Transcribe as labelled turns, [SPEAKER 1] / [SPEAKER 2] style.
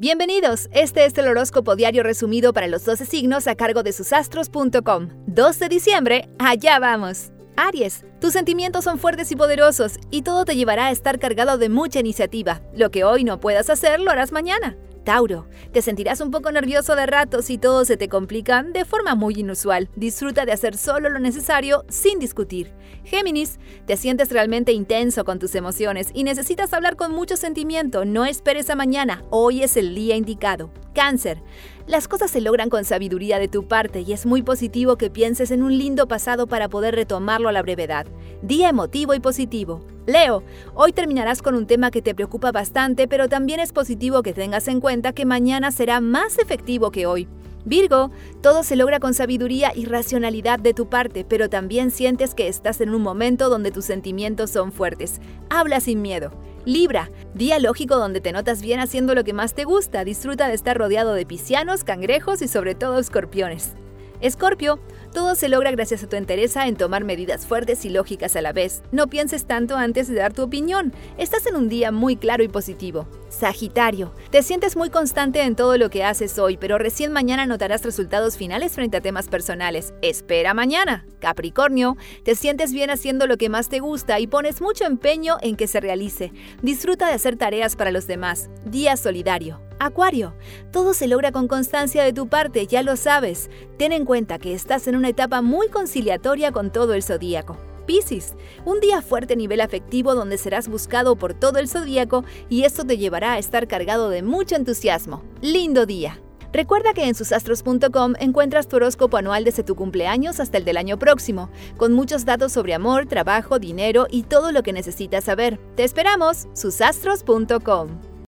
[SPEAKER 1] Bienvenidos, este es el horóscopo diario resumido para los 12 signos a cargo de susastros.com. 2 de diciembre, allá vamos. Aries, tus sentimientos son fuertes y poderosos y todo te llevará a estar cargado de mucha iniciativa. Lo que hoy no puedas hacer, lo harás mañana. Tauro, te sentirás un poco nervioso de ratos y todo se te complica de forma muy inusual. Disfruta de hacer solo lo necesario sin discutir. Géminis, te sientes realmente intenso con tus emociones y necesitas hablar con mucho sentimiento. No esperes a mañana, hoy es el día indicado. Cáncer, las cosas se logran con sabiduría de tu parte y es muy positivo que pienses en un lindo pasado para poder retomarlo a la brevedad. Día emotivo y positivo. Leo, hoy terminarás con un tema que te preocupa bastante, pero también es positivo que tengas en cuenta que mañana será más efectivo que hoy. Virgo, todo se logra con sabiduría y racionalidad de tu parte, pero también sientes que estás en un momento donde tus sentimientos son fuertes. Habla sin miedo. Libra, día lógico donde te notas bien haciendo lo que más te gusta, disfruta de estar rodeado de piscianos, cangrejos y sobre todo escorpiones. Escorpio, todo se logra gracias a tu entereza en tomar medidas fuertes y lógicas a la vez. No pienses tanto antes de dar tu opinión. Estás en un día muy claro y positivo. Sagitario, te sientes muy constante en todo lo que haces hoy, pero recién mañana notarás resultados finales frente a temas personales. Espera mañana. Capricornio, te sientes bien haciendo lo que más te gusta y pones mucho empeño en que se realice. Disfruta de hacer tareas para los demás. Día solidario. Acuario, todo se logra con constancia de tu parte, ya lo sabes. Ten en cuenta que estás en una etapa muy conciliatoria con todo el zodíaco. Piscis, un día fuerte a nivel afectivo donde serás buscado por todo el zodíaco y esto te llevará a estar cargado de mucho entusiasmo. Lindo día. Recuerda que en susastros.com encuentras tu horóscopo anual desde tu cumpleaños hasta el del año próximo, con muchos datos sobre amor, trabajo, dinero y todo lo que necesitas saber. Te esperamos, susastros.com.